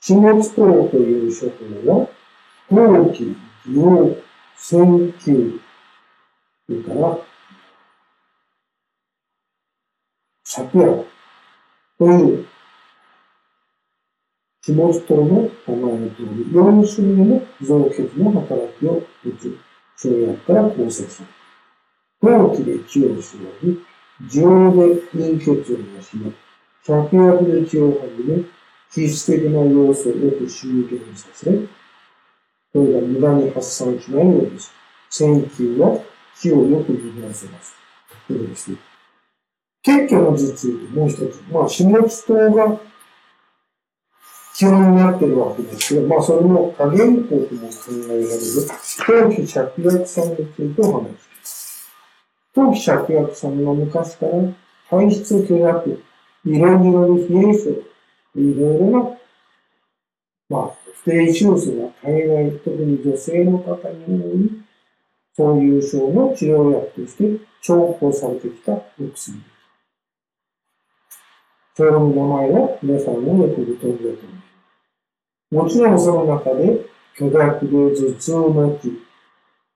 下津等という諸法は、陶器、技能、選球、それから、昨夜という、下津等の名前の通り、4種類の造血の働きを打つ生薬から構成される。陶器で気をしのぎ、情で陰血を養い、百薬で気をはじめ、必須的な要素をよく集結させ、それが無駄に発散しないようにし、線球は気をよく握らせます。ということですね。結局の頭痛もう一つ。まあ、下地糖が基本になってるわけですけど、まあ、それの加減項とも考えられる、陶器芍薬酸についてお話します。陶器芍薬酸は昔から排出巨薬、色々に冷え症、いろいろな、まあ、不定収素が海外、特に女性の方に多い、そういう症の治療薬として重宝されてきたお薬。それの名前は皆さんもよくご存知だと思います。もちろんその中で、巨大で頭痛持ち、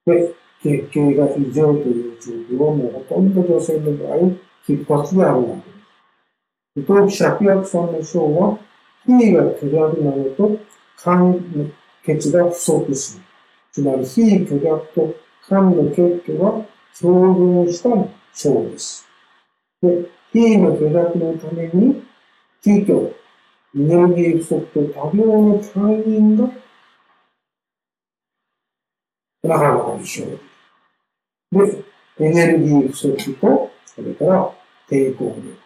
で、月経が異常という状況はもうほとんど女性の場合、必発であるわけです。当期芍薬さんの症は、非が巨大なのと、肝血が不足する。つまり、非巨大と肝の血虚が共存した症です。で、非の巨大のために、気虚、エネルギー不足と多量の隊員が、なかなか一緒で、エネルギー不足と、それから抵抗力、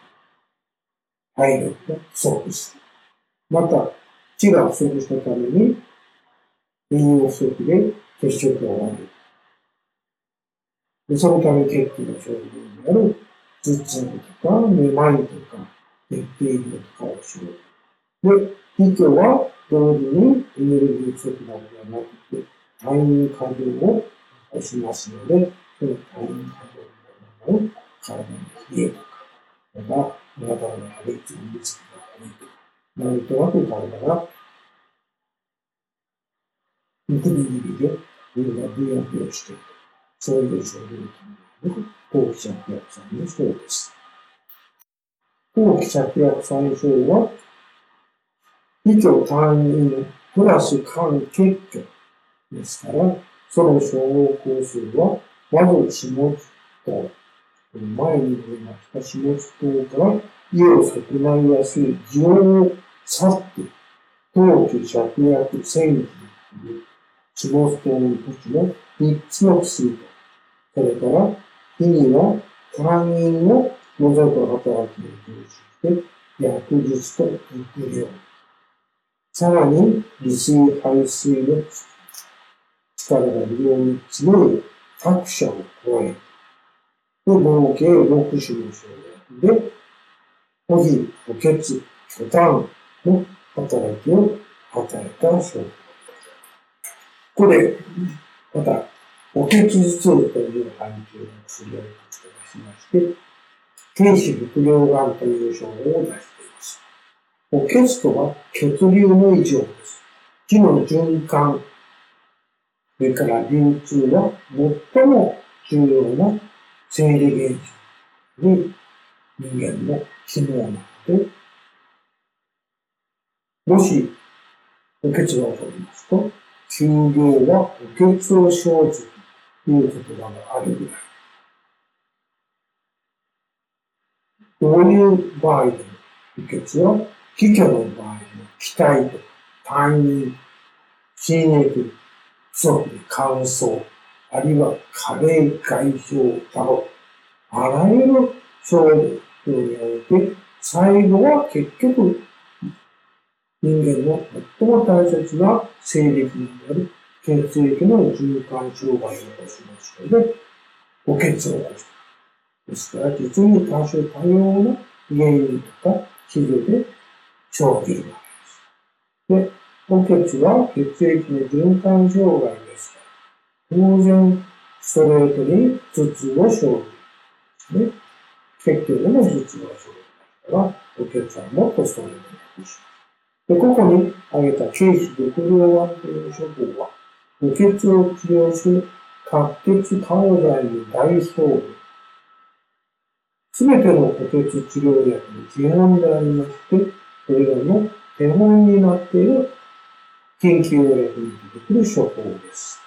体力が不足する。また、血が不足したために、栄養不足で血色が悪い。でそのため血気の症状になる頭痛とか、めまいとか、月経量とかをしよう。で、胃虚は同時にエネルギー不足なのではなくて、退院過剰をしますので、その退院過剰のものを体に冷えとか、また、体の中でいつも見つけが悪いと、なんとなく体が、むくみ気味で、胃がブヨブヨしている。そういう症状というのが、後期芍薬酸の症です。後期芍薬酸症は、以上単位プラス間欠挙ですから、その小項数は、まず下津と、前に出ました下津等から家を損ないやすい情を去って、当期芍薬戦記という下津等の時の三つの薬と、それから、火には単位を除く働きを通じて、薬術と育量。さらに、利水排水の力が非常に強い各社を加え、で、合計6種の症薬で、補皮、補欠、巨炭の働きを与えた症薬。これ、また、補欠頭痛という範疇の薬を出しまして、天使副量がんという症を出しています補欠とは血流の異常です。気の循環、それから流通は最も重要な生理現象に人間の機能なので、もし補欠が起こりますと、休業は補欠を生じという言葉があるぐらい。どういう場合でも補欠は企業の場合の期待と単位、心液、不足乾燥、あるいは加齢外傷など、あらゆる症状において、最後は結局、人間の最も大切な生理になる血液の循環障害を起こしますので、補欠を起こす。ですから、実に多種多様な原因とか、治療で生じるわけです。で、補欠は血液の循環障害です、当然、ストレートに頭痛を生じる。ね。血球でも頭痛を生じるから、補欠はもっとストレートに起こします。でここに挙げた軽視緑量丸という処方は、無血を治療する白血化合剤の大総部。すべての補欠治療薬の基本でありまして、それらの手本になっている研究薬に出てくる処方です。